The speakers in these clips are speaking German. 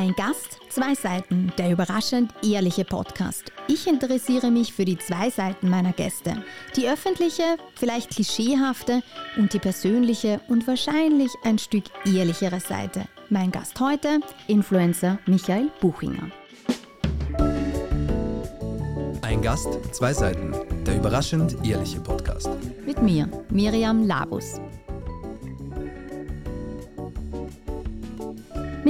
Ein Gast, zwei Seiten, der überraschend ehrliche Podcast. Ich interessiere mich für die zwei Seiten meiner Gäste. Die öffentliche, vielleicht klischeehafte und die persönliche und wahrscheinlich ein Stück ehrlichere Seite. Mein Gast heute, Influencer Michael Buchinger. Ein Gast, zwei Seiten, der überraschend ehrliche Podcast. Mit mir, Miriam Labus.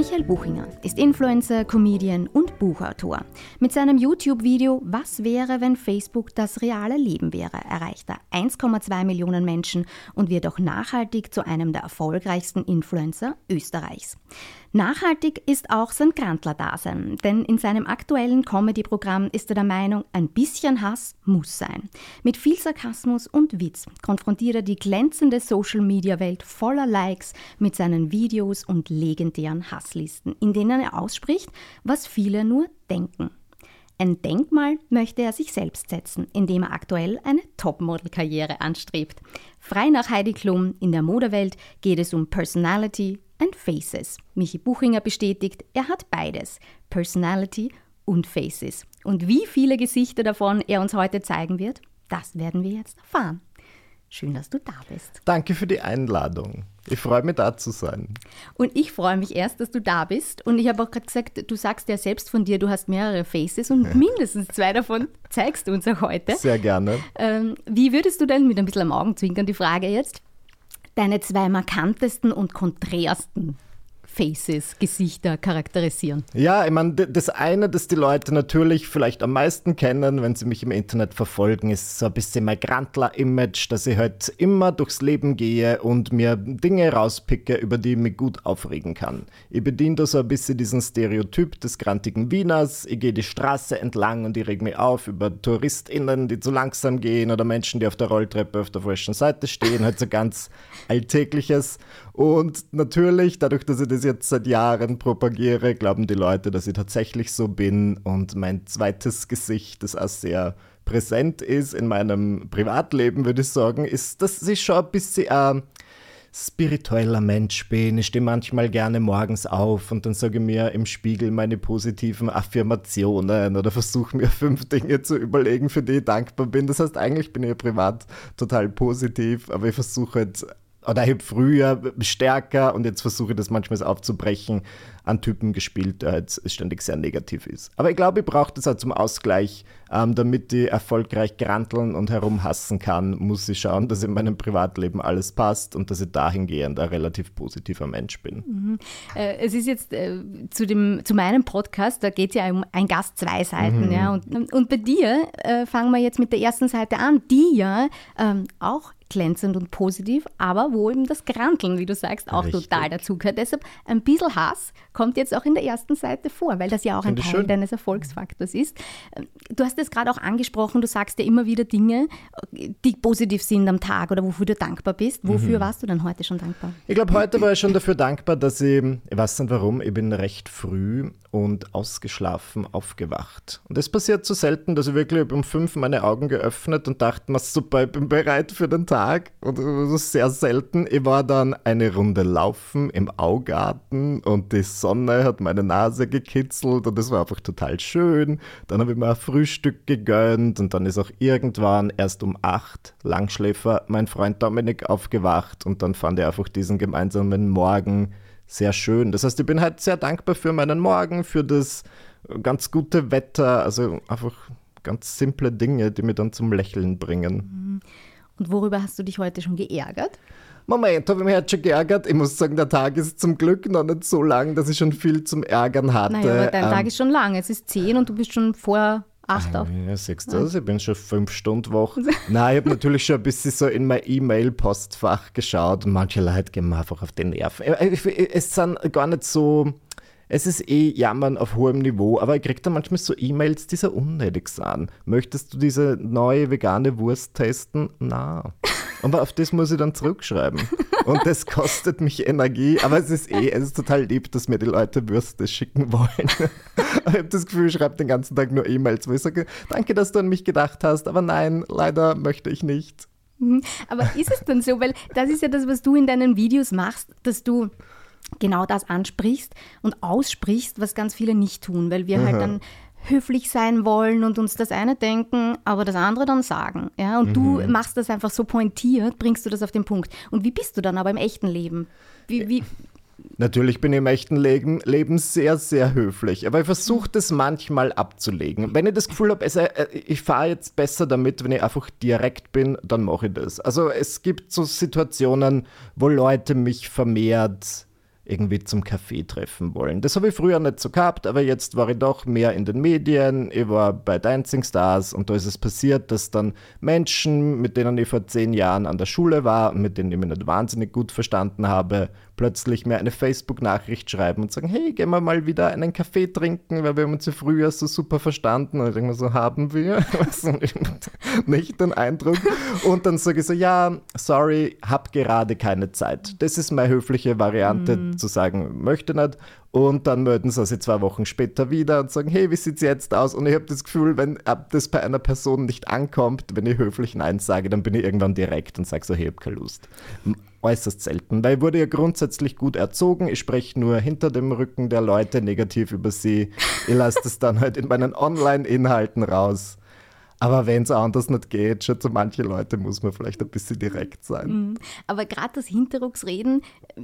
Michael Buchinger ist Influencer, Comedian und Buchautor. Mit seinem YouTube-Video Was wäre, wenn Facebook das reale Leben wäre, erreicht er 1,2 Millionen Menschen und wird auch nachhaltig zu einem der erfolgreichsten Influencer Österreichs. Nachhaltig ist auch sein Grantler-Dasein, denn in seinem aktuellen Comedy-Programm ist er der Meinung, ein bisschen Hass muss sein. Mit viel Sarkasmus und Witz konfrontiert er die glänzende Social-Media-Welt voller Likes mit seinen Videos und legendären Hasslisten, in denen er ausspricht, was viele nur denken. Ein Denkmal möchte er sich selbst setzen, indem er aktuell eine Topmodel-Karriere anstrebt. Frei nach Heidi Klum in der Modewelt geht es um Personality, and Faces. Michi Buchinger bestätigt, er hat beides, Personality und Faces. Und wie viele Gesichter davon er uns heute zeigen wird, das werden wir jetzt erfahren. Schön, dass du da bist. Danke für die Einladung. Ich freue mich, da zu sein. Und ich freue mich erst, dass du da bist. Und ich habe auch gerade gesagt, du sagst ja selbst von dir, du hast mehrere Faces und mindestens zwei davon zeigst du uns auch heute. Sehr gerne. Ähm, wie würdest du denn, mit ein bisschen am Augenzwinkern die Frage jetzt, deine zwei markantesten und konträrsten Faces, Gesichter charakterisieren? Ja, ich meine, das eine, das die Leute natürlich vielleicht am meisten kennen, wenn sie mich im Internet verfolgen, ist so ein bisschen mein Grantler-Image, dass ich halt immer durchs Leben gehe und mir Dinge rauspicke, über die ich mich gut aufregen kann. Ich bediene da so ein bisschen diesen Stereotyp des grantigen Wieners. Ich gehe die Straße entlang und ich reg mich auf über TouristInnen, die zu langsam gehen oder Menschen, die auf der Rolltreppe auf der falschen Seite stehen. Halt so ganz Alltägliches. Und natürlich, dadurch, dass ich das jetzt seit Jahren propagiere, glauben die Leute, dass ich tatsächlich so bin. Und mein zweites Gesicht, das auch sehr präsent ist in meinem Privatleben, würde ich sagen, ist, dass ich schon ein bisschen ein spiritueller Mensch bin. Ich stehe manchmal gerne morgens auf und dann sage ich mir im Spiegel meine positiven Affirmationen oder versuche mir fünf Dinge zu überlegen, für die ich dankbar bin. Das heißt, eigentlich bin ich privat total positiv, aber ich versuche halt oder ich habe früher stärker und jetzt versuche ich das manchmal aufzubrechen, an Typen gespielt, der halt ständig sehr negativ ist. Aber ich glaube, ich brauche das auch zum Ausgleich, ähm, damit ich erfolgreich granteln und herumhassen kann, muss ich schauen, dass in meinem Privatleben alles passt und dass ich dahingehend ein relativ positiver Mensch bin. Mhm. Äh, es ist jetzt äh, zu, dem, zu meinem Podcast, da geht es ja um ein Gast zwei Seiten. Mhm. Ja, und, und bei dir äh, fangen wir jetzt mit der ersten Seite an, die ja ähm, auch glänzend und positiv, aber wo eben das Granteln, wie du sagst, auch Richtig. total dazugehört. Deshalb ein bisschen Hass kommt jetzt auch in der ersten Seite vor, weil das ja auch Find ein Teil schön. deines Erfolgsfaktors ist. Du hast es gerade auch angesprochen, du sagst ja immer wieder Dinge, die positiv sind am Tag oder wofür du dankbar bist. Wofür mhm. warst du denn heute schon dankbar? Ich glaube, heute war ich schon dafür dankbar, dass ich, ich weiß nicht warum, ich bin recht früh und ausgeschlafen aufgewacht. Und das passiert so selten, dass ich wirklich um fünf meine Augen geöffnet und dachte super, ich bin bereit für den Tag. Und das ist sehr selten. Ich war dann eine Runde laufen im Augarten und die Sonne hat meine Nase gekitzelt und das war einfach total schön. Dann habe ich mir ein Frühstück gegönnt und dann ist auch irgendwann erst um acht Langschläfer mein Freund Dominik aufgewacht und dann fand er einfach diesen gemeinsamen Morgen sehr schön. Das heißt, ich bin halt sehr dankbar für meinen Morgen, für das ganz gute Wetter, also einfach ganz simple Dinge, die mir dann zum Lächeln bringen. Mhm. Und worüber hast du dich heute schon geärgert? Moment, habe ich mich heute schon geärgert. Ich muss sagen, der Tag ist zum Glück noch nicht so lang, dass ich schon viel zum Ärgern hatte. Naja, aber dein ähm, Tag ist schon lang. Es ist zehn und du bist schon vor acht auf. Ja, siehst du das? Ich bin schon fünf Stunden wach. Nein, ich habe natürlich schon ein bisschen so in mein E-Mail-Postfach geschaut und manche Leute gehen mir einfach auf den Nerven. Äh, es sind gar nicht so es ist eh Jammern auf hohem Niveau, aber ich kriege da manchmal so E-Mails, die so unnötig sind. Möchtest du diese neue vegane Wurst testen? Na. Aber auf das muss ich dann zurückschreiben. Und das kostet mich Energie, aber es ist eh, es ist total lieb, dass mir die Leute Würste schicken wollen. ich habe das Gefühl, ich schreibe den ganzen Tag nur E-Mails, wo ich sage, danke, dass du an mich gedacht hast, aber nein, leider möchte ich nicht. Mhm. Aber ist es dann so, weil das ist ja das, was du in deinen Videos machst, dass du genau das ansprichst und aussprichst, was ganz viele nicht tun, weil wir halt Aha. halt dann höflich sein wollen und uns das eine denken, aber das andere dann sagen. Ja? Und du machst das einfach so pointiert, bringst du das auf den Punkt. Und wie bist du dann aber im echten Leben? Wie, wie, Natürlich bin ich im echten Leben, Leben sehr, sehr höflich, aber ich versuche das manchmal abzulegen. Wenn ich das Gefühl habe, also, äh, ich fahre jetzt besser damit, wenn ich einfach direkt bin, dann mache ich das. Also es gibt so Situationen, wo Leute mich vermehrt irgendwie zum Kaffee treffen wollen. Das habe ich früher nicht so gehabt, aber jetzt war ich doch mehr in den Medien. Ich war bei Dancing Stars und da ist es passiert, dass dann Menschen, mit denen ich vor zehn Jahren an der Schule war und mit denen ich mich nicht wahnsinnig gut verstanden habe, plötzlich mir eine Facebook-Nachricht schreiben und sagen, hey, gehen wir mal wieder einen Kaffee trinken, weil wir haben uns ja früher so super verstanden. Und ich denke mir so, haben wir? Nicht den Eindruck. Und dann sage ich so, ja, sorry, hab gerade keine Zeit. Das ist meine höfliche Variante, zu sagen, möchte nicht. Und dann melden sie sich zwei Wochen später wieder und sagen, hey, wie sieht's jetzt aus? Und ich habe das Gefühl, wenn ab das bei einer Person nicht ankommt, wenn ich höflich Nein sage, dann bin ich irgendwann direkt und sage so, hey, ich hab keine Lust. Äußerst selten, weil ich wurde ja grundsätzlich gut erzogen. Ich spreche nur hinter dem Rücken der Leute negativ über sie. Ich lasse das dann halt in meinen Online-Inhalten raus. Aber wenn es anders nicht geht, schon zu manchen Leute muss man vielleicht ein bisschen direkt sein. aber gerade das Hinterrucksreden äh,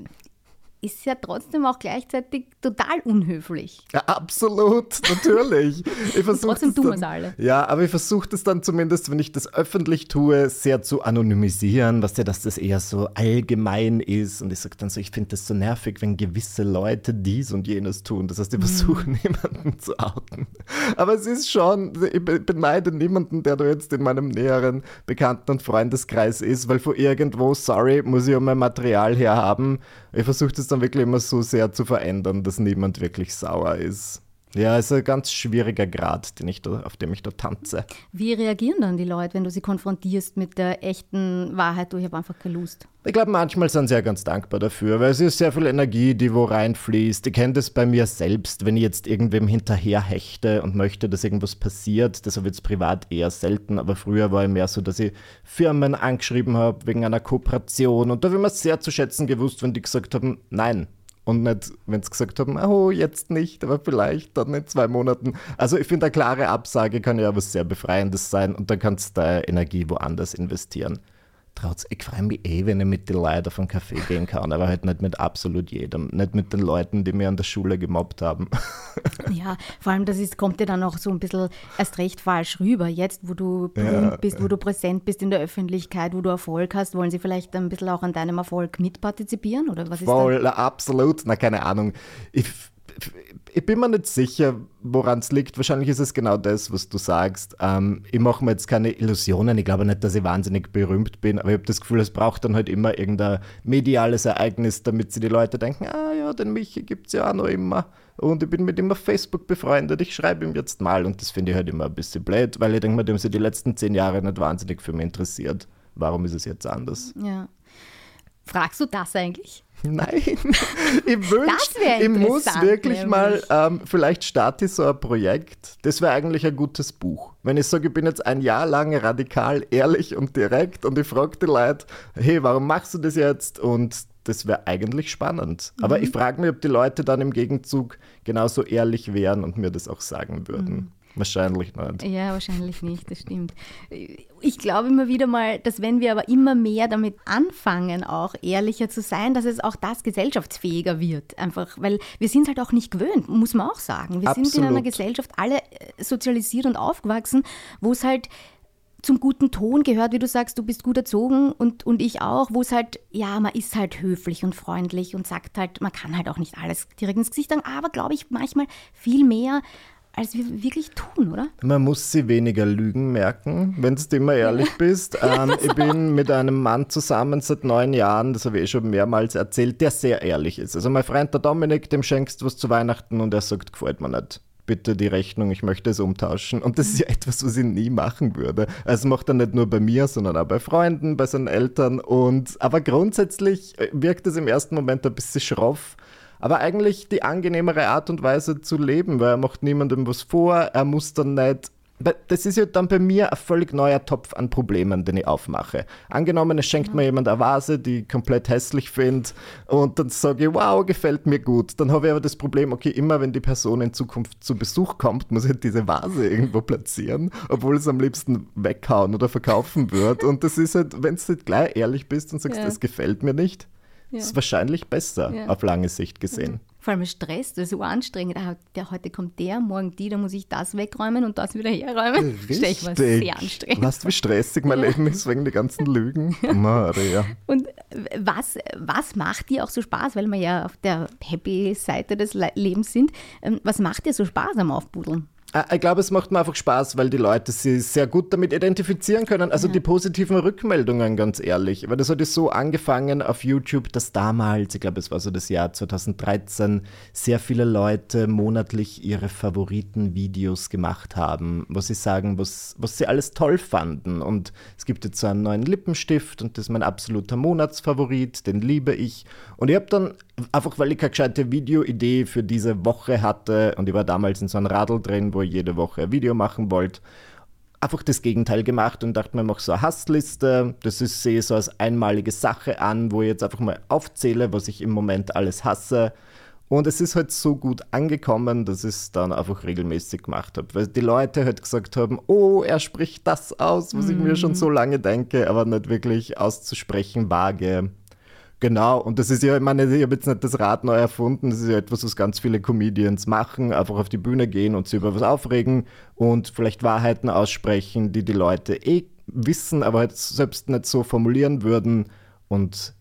ist ja trotzdem auch gleichzeitig total unhöflich. Ja, absolut, natürlich. Ich trotzdem tun dann- wir's alle. Ja, aber ich versuche das dann zumindest, wenn ich das öffentlich tue, sehr zu anonymisieren, was ja, dass das eher so allgemein ist. Und ich sage dann so, ich finde das so nervig, wenn gewisse Leute dies und jenes tun. Das heißt, Mhm. ich versuche niemanden zu outen. Aber es ist schon, ich be- beneide niemanden, der da jetzt in meinem näheren Bekannten- und Freundeskreis ist, weil von irgendwo, sorry, muss ich ja mein Material herhaben. Ich versuche das dann wirklich immer so sehr zu verändern, dass niemand wirklich sauer ist. Ja, ist ein ganz schwieriger Grad, den ich da, auf dem ich da tanze. Wie reagieren dann die Leute, wenn du sie konfrontierst mit der echten Wahrheit, du, ich habe einfach keine Lust? Ich glaube, manchmal sind sie ja ganz dankbar dafür, weil es ist sehr viel Energie, die wo reinfließt. Ich kenne das bei mir selbst, wenn ich jetzt irgendwem hinterherhechte und möchte, dass irgendwas passiert. Das habe ich jetzt privat eher selten, aber früher war ich mehr so, dass ich Firmen angeschrieben habe wegen einer Kooperation und da habe ich mir sehr zu schätzen gewusst, wenn die gesagt haben, nein. Und nicht, wenn sie gesagt haben, oh, jetzt nicht, aber vielleicht dann in zwei Monaten. Also ich finde, eine klare Absage kann ja was sehr Befreiendes sein und dann kannst du deine Energie woanders investieren. Trotz, ich freue mich eh, wenn ich mit den Leuten auf einen Kaffee gehen kann, aber halt nicht mit absolut jedem. Nicht mit den Leuten, die mir an der Schule gemobbt haben. Ja, vor allem das ist, kommt dir dann auch so ein bisschen erst recht falsch rüber. Jetzt, wo du berühmt bist, wo du präsent bist in der Öffentlichkeit, wo du Erfolg hast, wollen sie vielleicht ein bisschen auch an deinem Erfolg mitpartizipieren? Oder was ist da? Voll, absolut. Na, keine Ahnung. Ich, ich bin mir nicht sicher, woran es liegt. Wahrscheinlich ist es genau das, was du sagst. Ähm, ich mache mir jetzt keine Illusionen. Ich glaube nicht, dass ich wahnsinnig berühmt bin, aber ich habe das Gefühl, es braucht dann halt immer irgendein mediales Ereignis, damit sie die Leute denken, ah ja, den Michi gibt es ja auch noch immer. Und ich bin mit ihm auf Facebook befreundet, ich schreibe ihm jetzt mal. Und das finde ich halt immer ein bisschen blöd, weil ich denke mir, dem sie die letzten zehn Jahre nicht wahnsinnig für mich interessiert. Warum ist es jetzt anders? Ja. Fragst du das eigentlich? Nein, ich wünsche, ich muss wirklich mal, ähm, vielleicht starte ich so ein Projekt. Das wäre eigentlich ein gutes Buch. Wenn ich sage, ich bin jetzt ein Jahr lang radikal, ehrlich und direkt und ich frage die Leute, hey, warum machst du das jetzt? Und das wäre eigentlich spannend. Mhm. Aber ich frage mich, ob die Leute dann im Gegenzug genauso ehrlich wären und mir das auch sagen würden. Mhm. Wahrscheinlich nicht. Ja, wahrscheinlich nicht, das stimmt. Ich glaube immer wieder mal, dass wenn wir aber immer mehr damit anfangen, auch ehrlicher zu sein, dass es auch das gesellschaftsfähiger wird. Einfach, weil wir sind halt auch nicht gewöhnt, muss man auch sagen. Wir sind in einer Absolut. Gesellschaft alle äh, sozialisiert und aufgewachsen, wo es halt zum guten Ton gehört, wie du sagst, du bist gut erzogen und, und ich auch, wo es halt, ja, man ist halt höflich und freundlich und sagt halt, man kann halt auch nicht alles direkt ins Gesicht sagen, aber glaube ich manchmal viel mehr, als wir wirklich tun, oder? Man muss sie weniger Lügen merken, wenn du immer ehrlich bist. Ähm, ich bin mit einem Mann zusammen seit neun Jahren, das habe ich eh schon mehrmals erzählt, der sehr ehrlich ist. Also mein Freund der Dominik, dem schenkst du was zu Weihnachten und er sagt, gefällt mir nicht. Bitte die Rechnung, ich möchte es umtauschen. Und das ist ja etwas, was ich nie machen würde. Also macht er nicht nur bei mir, sondern auch bei Freunden, bei seinen Eltern. Und aber grundsätzlich äh, wirkt es im ersten Moment ein bisschen schroff. Aber eigentlich die angenehmere Art und Weise zu leben, weil er macht niemandem was vor, er muss dann nicht das ist ja dann bei mir ein völlig neuer Topf an Problemen, den ich aufmache. Angenommen, es schenkt mir jemand eine Vase, die ich komplett hässlich finde, und dann sage ich, wow, gefällt mir gut. Dann habe ich aber das Problem, okay, immer wenn die Person in Zukunft zu Besuch kommt, muss ich diese Vase irgendwo platzieren, obwohl es am liebsten weghauen oder verkaufen wird. Und das ist halt, wenn du nicht gleich ehrlich bist und sagst, ja. das gefällt mir nicht, ja. ist wahrscheinlich besser ja. auf lange Sicht gesehen vor allem Stress, das ist so anstrengend. Der, heute kommt der, morgen die, da muss ich das wegräumen und das wieder herräumen. Richtig. Mir sehr anstrengend. Weißt du, wie stressig mein Leben ist wegen der ganzen Lügen? Maria. Und was, was macht dir auch so Spaß, weil wir ja auf der Happy-Seite des Lebens sind, ähm, was macht dir so Spaß am Aufbuddeln? Ah, ich glaube, es macht mir einfach Spaß, weil die Leute sich sehr gut damit identifizieren können. Also ja. die positiven Rückmeldungen, ganz ehrlich. Weil das hat so angefangen auf YouTube, dass damals, ich glaube, es war so das Jahr 2013, sehr viele Leute monatlich ihre Favoriten-Videos gemacht haben, wo sie sagen, was, was sie alles toll fanden. Und es gibt jetzt so einen neuen Lippenstift und das ist mein absoluter Monatsfavorit, den liebe ich. Und ich habe dann einfach, weil ich keine gescheite Videoidee für diese Woche hatte und ich war damals in so einem Radl drin, wo ich jede Woche ein Video machen wollte, einfach das Gegenteil gemacht und dachte mir, ich mache so eine Hassliste. Das ist, sehe so als einmalige Sache an, wo ich jetzt einfach mal aufzähle, was ich im Moment alles hasse. Und es ist halt so gut angekommen, dass ich es dann einfach regelmäßig gemacht habe. Weil die Leute halt gesagt haben, oh, er spricht das aus, was mm. ich mir schon mhm. so lange denke, aber nicht wirklich auszusprechen wage. Genau, und das ist ja, ich meine, ich habe jetzt nicht das Rad neu erfunden, das ist ja etwas, was ganz viele Comedians machen, einfach auf die Bühne gehen und sich über was aufregen und vielleicht Wahrheiten aussprechen, die die Leute eh wissen, aber halt selbst nicht so formulieren würden. Und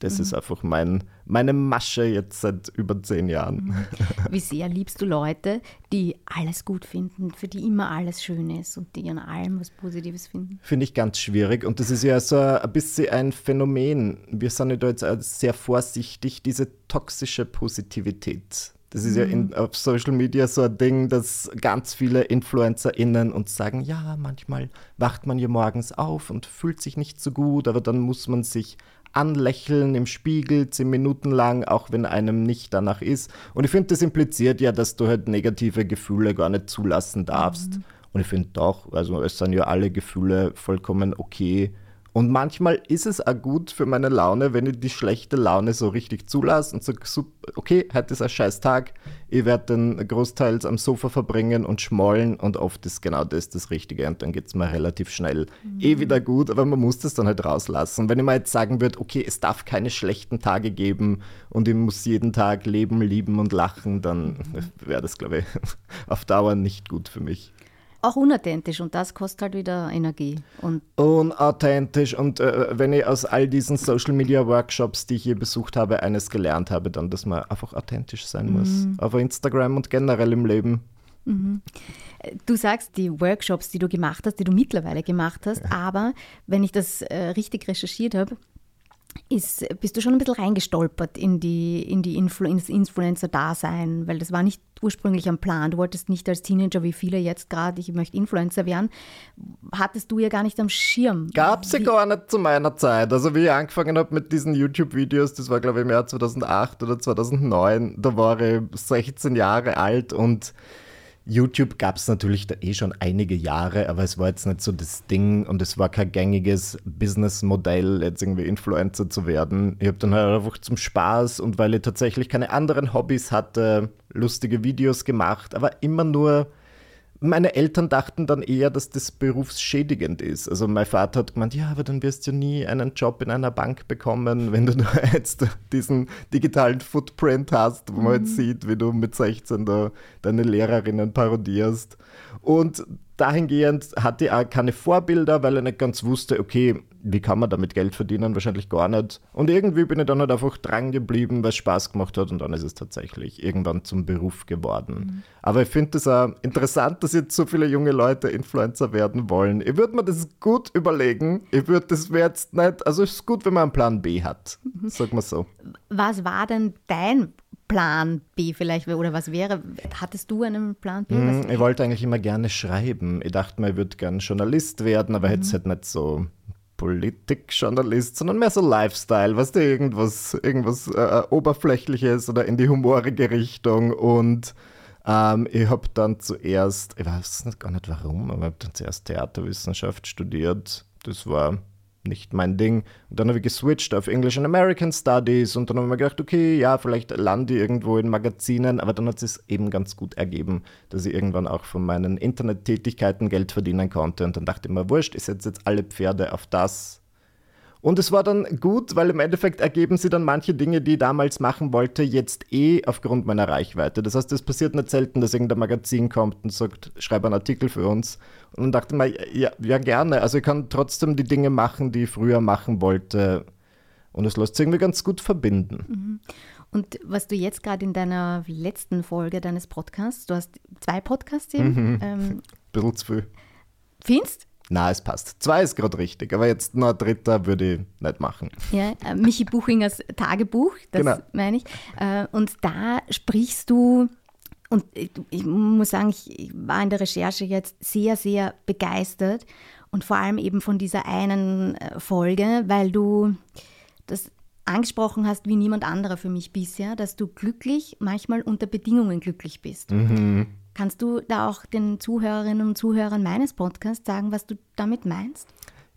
das mhm. ist einfach mein, meine Masche jetzt seit über zehn Jahren. Mhm. Wie sehr liebst du Leute, die alles gut finden, für die immer alles schön ist und die an allem was Positives finden? Finde ich ganz schwierig und das ist ja so ein bisschen ein Phänomen. Wir sind ja da jetzt sehr vorsichtig, diese toxische Positivität. Das ist mhm. ja in, mhm. auf Social Media so ein Ding, dass ganz viele InfluencerInnen uns sagen, ja, manchmal wacht man ja morgens auf und fühlt sich nicht so gut, aber dann muss man sich anlächeln im Spiegel zehn Minuten lang, auch wenn einem nicht danach ist. Und ich finde, das impliziert ja, dass du halt negative Gefühle gar nicht zulassen darfst. Mhm. Und ich finde doch, also es sind ja alle Gefühle vollkommen okay. Und manchmal ist es auch gut für meine Laune, wenn ich die schlechte Laune so richtig zulasse und sage, okay, heute ist ein scheiß Tag, ich werde den großteils am Sofa verbringen und schmollen und oft ist genau das das Richtige und dann geht es mir relativ schnell mhm. eh wieder gut, aber man muss das dann halt rauslassen. Wenn ich mal jetzt sagen würde, okay, es darf keine schlechten Tage geben und ich muss jeden Tag leben, lieben und lachen, dann mhm. wäre das, glaube ich, auf Dauer nicht gut für mich auch unauthentisch und das kostet halt wieder Energie. Und unauthentisch und äh, wenn ich aus all diesen Social Media Workshops, die ich hier besucht habe, eines gelernt habe, dann, dass man einfach authentisch sein mhm. muss. Auf Instagram und generell im Leben. Mhm. Du sagst die Workshops, die du gemacht hast, die du mittlerweile gemacht hast, ja. aber wenn ich das äh, richtig recherchiert habe, ist, bist du schon ein bisschen reingestolpert in die, in die Influ Influencer-Dasein, weil das war nicht ursprünglich am Plan. Du wolltest nicht als Teenager, wie viele jetzt gerade, ich möchte Influencer werden, hattest du ja gar nicht am Schirm. Gab es ja gar nicht zu meiner Zeit. Also wie ich angefangen habe mit diesen YouTube-Videos, das war glaube ich im Jahr 2008 oder 2009, da war ich 16 Jahre alt und YouTube gab es natürlich da eh schon einige Jahre, aber es war jetzt nicht so das Ding und es war kein gängiges Businessmodell, jetzt irgendwie Influencer zu werden. Ich habe dann halt einfach zum Spaß und weil ich tatsächlich keine anderen Hobbys hatte, lustige Videos gemacht, aber immer nur meine Eltern dachten dann eher, dass das berufsschädigend ist. Also mein Vater hat gemeint, ja, aber dann wirst du nie einen Job in einer Bank bekommen, wenn du nur jetzt diesen digitalen Footprint hast, wo man mhm. sieht, wie du mit 16 da deine Lehrerinnen parodierst. Und dahingehend hatte ich auch keine Vorbilder, weil ich nicht ganz wusste, okay, wie kann man damit Geld verdienen? Wahrscheinlich gar nicht. Und irgendwie bin ich dann halt einfach dran geblieben, weil es Spaß gemacht hat und dann ist es tatsächlich irgendwann zum Beruf geworden. Mhm. Aber ich finde es auch interessant, dass jetzt so viele junge Leute Influencer werden wollen. Ich würde mir das gut überlegen. Ich würde das jetzt nicht, also es ist gut, wenn man einen Plan B hat, mhm. sag mal so. Was war denn dein Plan B vielleicht oder was wäre? Hattest du einen Plan B? Mm, ich wollte eigentlich immer gerne schreiben. Ich dachte mir, ich würde gerne Journalist werden, aber mhm. jetzt halt nicht so Politikjournalist, sondern mehr so Lifestyle, weißt du, irgendwas, irgendwas äh, Oberflächliches oder in die humorige Richtung und Ähm, ich habe dann zuerst, ich weiß gar nicht warum, aber ich habe dann zuerst Theaterwissenschaft studiert. Das war nicht mein Ding. Und dann habe ich geswitcht auf English and American Studies und dann habe ich mir gedacht, okay, ja, vielleicht lande ich irgendwo in Magazinen, aber dann hat es eben ganz gut ergeben, dass ich irgendwann auch von meinen Internettätigkeiten Geld verdienen konnte und dann dachte ich mir, wurscht, ich setze jetzt alle Pferde auf das, und es war dann gut, weil im Endeffekt ergeben sie dann manche Dinge, die ich damals machen wollte, jetzt eh aufgrund meiner Reichweite. Das heißt, es passiert nicht selten, dass irgendein Magazin kommt und sagt, schreib einen Artikel für uns. Und dann dachte ich mir, ja, ja gerne. Also ich kann trotzdem die Dinge machen, die ich früher machen wollte. Und es lässt sich irgendwie ganz gut verbinden. Mhm. Und was du jetzt gerade in deiner letzten Folge deines Podcasts, du hast zwei Podcasts eben. Mhm. Ähm, Bisschen zu viel. Findest? Na, es passt. Zwei ist gerade richtig, aber jetzt noch ein dritter würde ich nicht machen. Ja, äh, Michi Buchingers Tagebuch, das genau. meine ich. Äh, und da sprichst du, und ich muss sagen, ich war in der Recherche jetzt sehr, sehr begeistert und vor allem eben von dieser einen äh, Folge, weil du das angesprochen hast wie niemand anderer für mich bisher, dass du glücklich, manchmal unter Bedingungen glücklich bist. Mhm. Kannst du da auch den Zuhörerinnen und Zuhörern meines Podcasts sagen, was du damit meinst?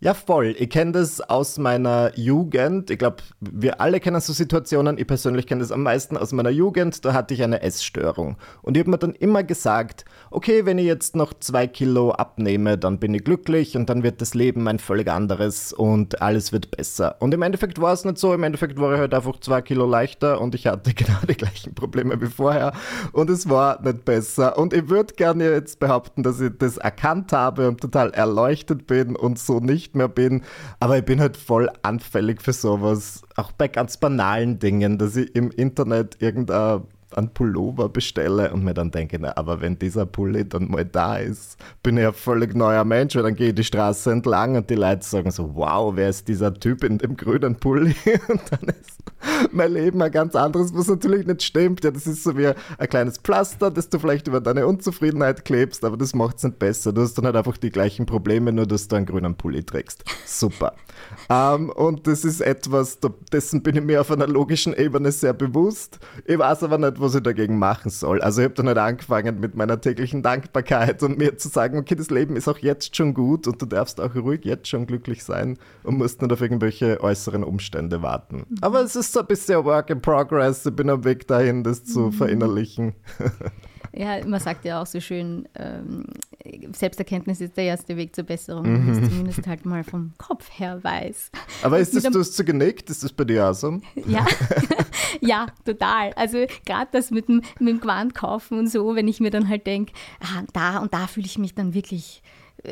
Ja, voll. Ich kenne das aus meiner Jugend. Ich glaube, wir alle kennen so Situationen. Ich persönlich kenne das am meisten aus meiner Jugend. Da hatte ich eine Essstörung. Und ich habe mir dann immer gesagt, okay, wenn ich jetzt noch zwei Kilo abnehme, dann bin ich glücklich und dann wird das Leben ein völlig anderes und alles wird besser. Und im Endeffekt war es nicht so. Im Endeffekt war ich halt einfach zwei Kilo leichter und ich hatte genau die gleichen Probleme wie vorher. Und es war nicht besser. Und ich würde gerne jetzt behaupten, dass ich das erkannt habe und total erleuchtet bin und so nicht mehr bin. Aber ich bin halt voll anfällig für sowas. Auch bei ganz banalen Dingen, dass ich im Internet irgendein einen Pullover bestelle und mir dann denke, na, aber wenn dieser Pulli dann mal da ist, bin ich ein völlig neuer Mensch, weil dann gehe ich die Straße entlang und die Leute sagen so, wow, wer ist dieser Typ in dem grünen Pulli? Und dann ist mein Leben ein ganz anderes, was natürlich nicht stimmt. Ja, das ist so wie ein kleines Pflaster, das du vielleicht über deine Unzufriedenheit klebst, aber das macht es nicht besser. Du hast dann halt einfach die gleichen Probleme, nur dass du einen grünen Pulli trägst. Super. um, ähm, und das ist etwas, dessen bin ich mir auf einer logischen Ebene sehr bewusst. Ich weiß aber nicht, was ich dagegen machen soll. Also ich habe dann halt angefangen mit meiner täglichen Dankbarkeit und mir zu sagen, okay, das Leben ist auch jetzt schon gut und du darfst auch ruhig jetzt schon glücklich sein und musst nicht auf irgendwelche äußeren Umstände warten. Mhm. Aber es ist so ein bisschen Work in Progress. Ich bin am Weg dahin, das zu mhm. verinnerlichen. Ja, man sagt ja auch so schön, ähm, Selbsterkenntnis ist der erste Weg zur Besserung, wenn man es zumindest halt mal vom Kopf her weiß. Aber ist das, du hast so genickt? Ist das bei dir auch so? Ja, ja, total. Also gerade das mit dem, mit dem Gewand kaufen und so, wenn ich mir dann halt denke, ah, da und da fühle ich mich dann wirklich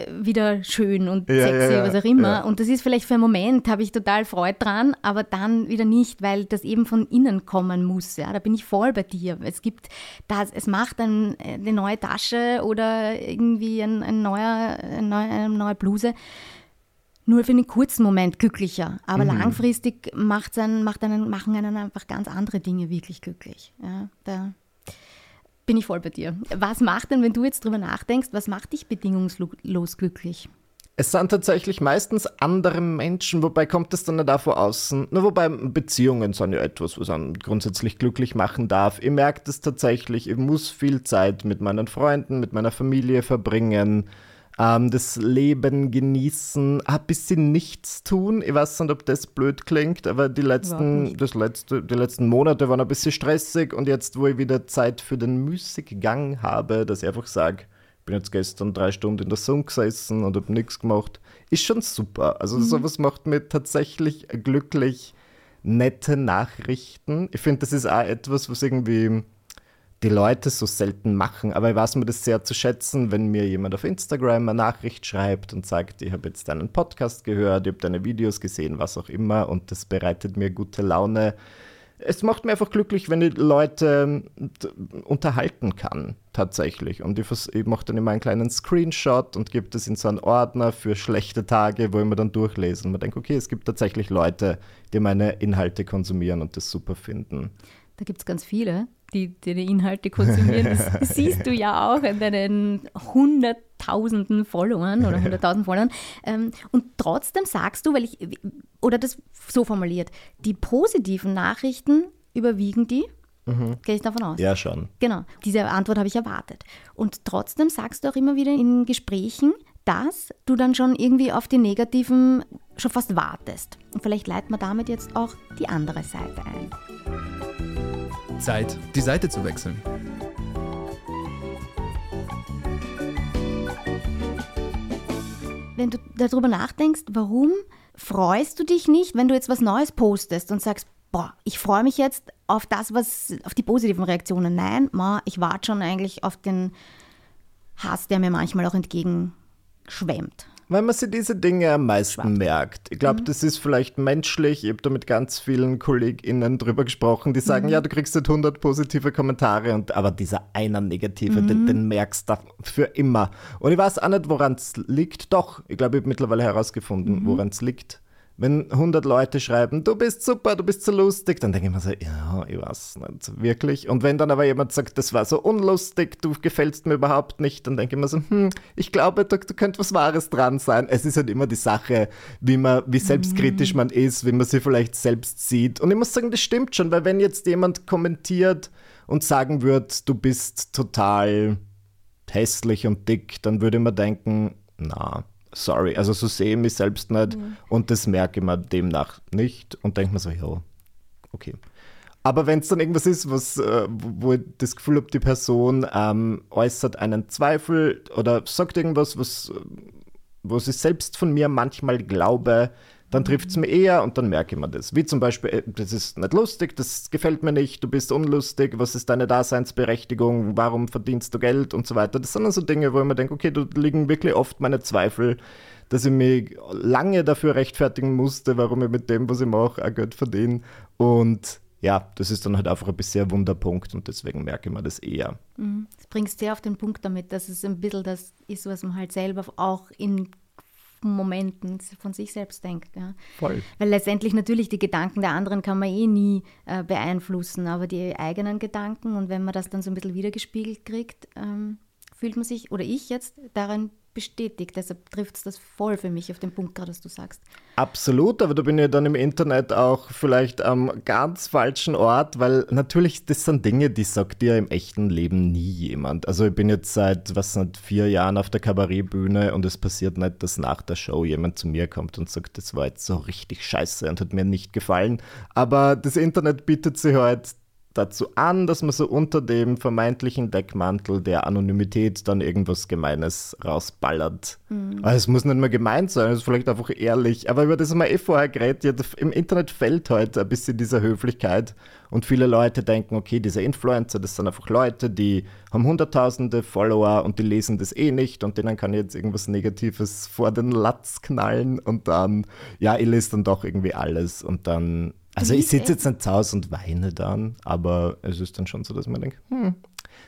wieder schön und ja, sexy, ja, was auch immer. Und das ist vielleicht für einen Moment, habe ich total Freude dran, aber dann wieder nicht, weil das eben von innen kommen muss. Ja, da bin ich voll bei dir. Es gibt das, es macht ein, eine neue Tasche oder irgendwie ein, ein neuer, eine neue, eine neue Bluse nur für einen kurzen Moment glücklicher. Aber mhm. langfristig macht's einen, macht einen, machen einen einfach ganz andere Dinge wirklich glücklich. Ja, da bin ich voll bei dir. Was macht denn, wenn du jetzt drüber nachdenkst, was macht dich bedingungslos glücklich? Es sind tatsächlich meistens andere Menschen, wobei kommt es dann nicht auch von außen. Nur wobei Beziehungen sind ja etwas, was einen grundsätzlich glücklich machen darf. Ich merke das tatsächlich, ich muss viel Zeit mit meinen Freunden, mit meiner Familie verbringen ähm, das Leben genießen, ein bisschen nichts tun. Ich weiß nicht, ob das blöd klingt, aber die letzten, das letzte, die letzten Monate waren ein bisschen stressig und jetzt, wo ich wieder Zeit für den Musikgang habe, dass ich einfach sage, ich bin jetzt gestern drei Stunden in der Sonne gesessen und habe nichts gemacht, ist schon super. Also mhm. sowas macht mir tatsächlich glücklich. Nette Nachrichten. Ich finde, das ist auch etwas, was irgendwie die Leute so selten machen. Aber ich weiß mir das sehr zu schätzen, wenn mir jemand auf Instagram eine Nachricht schreibt und sagt, ich habe jetzt deinen Podcast gehört, ich habe deine Videos gesehen, was auch immer, und das bereitet mir gute Laune. Es macht mir einfach glücklich, wenn ich Leute unterhalten kann, tatsächlich. Und ich, ich mache dann immer einen kleinen Screenshot und gebe das in so einen Ordner für schlechte Tage, wo ich mir dann durchlese. Und man denkt, okay, es gibt tatsächlich Leute, die meine Inhalte konsumieren und das super finden. Da gibt es ganz viele, die deine Inhalte konsumieren. Das siehst du ja auch an deinen hunderttausenden Followern oder hunderttausend Followern. Ähm, und trotzdem sagst du, weil ich, oder das so formuliert, die positiven Nachrichten überwiegen die Gehe ich davon aus? Ja, schon. Genau, diese Antwort habe ich erwartet. Und trotzdem sagst du auch immer wieder in Gesprächen, dass du dann schon irgendwie auf die negativen schon fast wartest. Und vielleicht leiten wir damit jetzt auch die andere Seite ein. Zeit, die Seite zu wechseln. Wenn du darüber nachdenkst, warum freust du dich nicht, wenn du jetzt was Neues postest und sagst, boah, ich freue mich jetzt auf das, was, auf die positiven Reaktionen. Nein, ma, ich warte schon eigentlich auf den Hass, der mir manchmal auch entgegenschwemmt. Weil man sich diese Dinge am meisten merkt. Ich glaube, das ist vielleicht menschlich. Ich habe da mit ganz vielen KollegInnen drüber gesprochen, die sagen, ja, du kriegst halt 100 positive Kommentare, und, aber dieser einer negative, den, den merkst du für immer. Und ich weiß auch nicht, woran es liegt. Doch, ich glaube, ich habe mittlerweile herausgefunden, woran es liegt. Wenn 100 Leute schreiben, du bist super, du bist so lustig, dann denke ich mir so, ja, ich weiß nicht wirklich. Und wenn dann aber jemand sagt, das war so unlustig, du gefällst mir überhaupt nicht, dann denke ich mir so, hm, ich glaube, da, da könnte was Wahres dran sein. Es ist halt immer die Sache, wie man, wie selbstkritisch man ist, wie man sie vielleicht selbst sieht. Und ich muss sagen, das stimmt schon, weil wenn jetzt jemand kommentiert und sagen wird, du bist total hässlich und dick, dann würde man denken, na, sorry, also so sehe ich mich selbst nicht und das merke ich mir demnach nicht und denke mir so, ja, okay. Aber wenn es dann irgendwas ist, was, äh, wo ich das Gefühl habe, die Person ähm, äußert einen Zweifel oder sagt irgendwas, was, äh, wo ich selbst von mir manchmal glaube, dann trifft es mir eher und dann merke ich mir das. Wie zum Beispiel, äh, das ist nicht lustig, das gefällt mir nicht, du bist unlustig, was ist deine Daseinsberechtigung, warum verdienst du Geld und so weiter. Das sind dann so Dinge, wo ich mir denke, okay, da liegen wirklich oft meine Zweifel, dass ich mich lange dafür rechtfertigen musste, warum ich mit dem, was ich mache, auch Geld verdiene. Und ja, das ist dann halt einfach ein bisschen ein Wunderpunkt und deswegen merke ich mir das eher. Das bringst sehr auf den Punkt damit, dass es ein bisschen das ist, was man halt selber auch in Momenten von sich selbst denkt. Ja. Voll. Weil letztendlich natürlich die Gedanken der anderen kann man eh nie äh, beeinflussen, aber die eigenen Gedanken und wenn man das dann so ein bisschen wiedergespiegelt kriegt, ähm, fühlt man sich, oder ich jetzt, darin bestätigt. Deshalb trifft es das voll für mich auf den Punkt gerade, was du sagst. Absolut, aber da bin ich dann im Internet auch vielleicht am ganz falschen Ort, weil natürlich, das sind Dinge, die sagt dir im echten Leben nie jemand. Also ich bin jetzt seit, was nicht, vier Jahren auf der Kabarettbühne und es passiert nicht, dass nach der Show jemand zu mir kommt und sagt, das war jetzt so richtig scheiße und hat mir nicht gefallen. Aber das Internet bietet sich halt dazu an, dass man so unter dem vermeintlichen Deckmantel der Anonymität dann irgendwas Gemeines rausballert. Also es muss nicht mehr gemeint sein, es ist vielleicht einfach ehrlich. Aber über das haben wir eh vorher geredet. Im Internet fällt heute ein bisschen diese Höflichkeit und viele Leute denken, okay, diese Influencer, das sind einfach Leute, die haben hunderttausende Follower und die lesen das eh nicht und denen kann ich jetzt irgendwas Negatives vor den Latz knallen und dann, ja, ich lese dann doch irgendwie alles und dann also ich sitze jetzt nicht zu Hause und weine dann, aber es ist dann schon so, dass man denkt, hm.